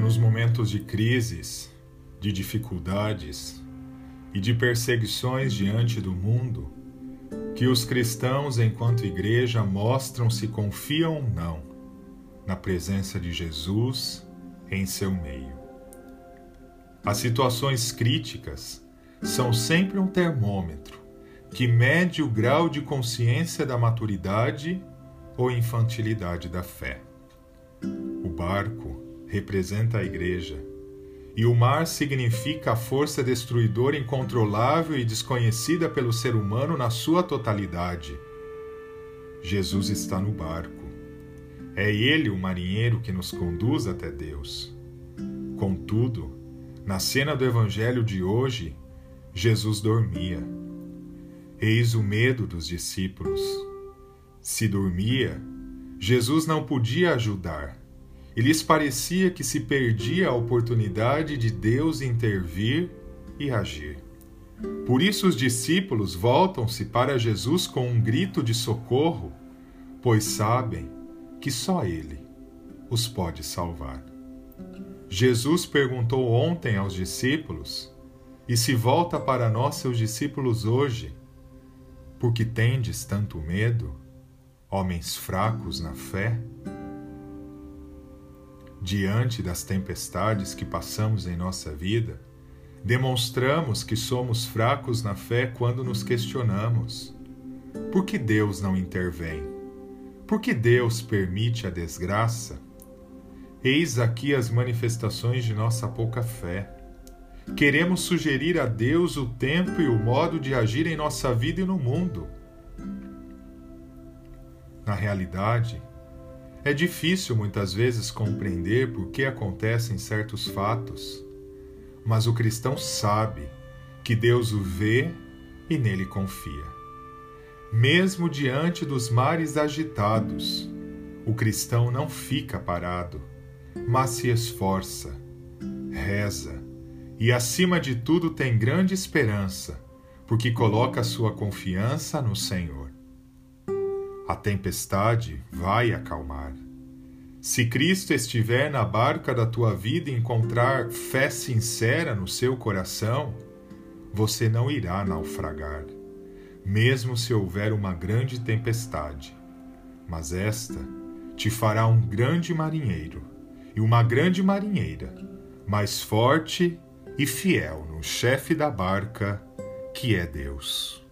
Nos momentos de crises, de dificuldades e de perseguições diante do mundo que os cristãos, enquanto igreja, mostram se confiam ou não na presença de Jesus em seu meio. As situações críticas são sempre um termômetro que mede o grau de consciência da maturidade ou infantilidade da fé. O barco representa a igreja e o mar significa a força destruidora incontrolável e desconhecida pelo ser humano na sua totalidade. Jesus está no barco. É ele o marinheiro que nos conduz até Deus. Contudo, na cena do Evangelho de hoje, Jesus dormia. Eis o medo dos discípulos. Se dormia, Jesus não podia ajudar e lhes parecia que se perdia a oportunidade de Deus intervir e agir. Por isso os discípulos voltam-se para Jesus com um grito de socorro, pois sabem que só Ele os pode salvar. Jesus perguntou ontem aos discípulos, e se volta para nós, seus discípulos, hoje: Por que tendes tanto medo, homens fracos na fé? Diante das tempestades que passamos em nossa vida, demonstramos que somos fracos na fé quando nos questionamos: por que Deus não intervém? Por que Deus permite a desgraça? Eis aqui as manifestações de nossa pouca fé. Queremos sugerir a Deus o tempo e o modo de agir em nossa vida e no mundo. Na realidade, é difícil muitas vezes compreender por que acontecem certos fatos, mas o cristão sabe que Deus o vê e nele confia. Mesmo diante dos mares agitados, o cristão não fica parado, mas se esforça, reza e, acima de tudo, tem grande esperança, porque coloca sua confiança no Senhor. A tempestade vai acalmar. Se Cristo estiver na barca da tua vida e encontrar fé sincera no seu coração, você não irá naufragar, mesmo se houver uma grande tempestade. Mas esta te fará um grande marinheiro e uma grande marinheira, mais forte e fiel no chefe da barca, que é Deus.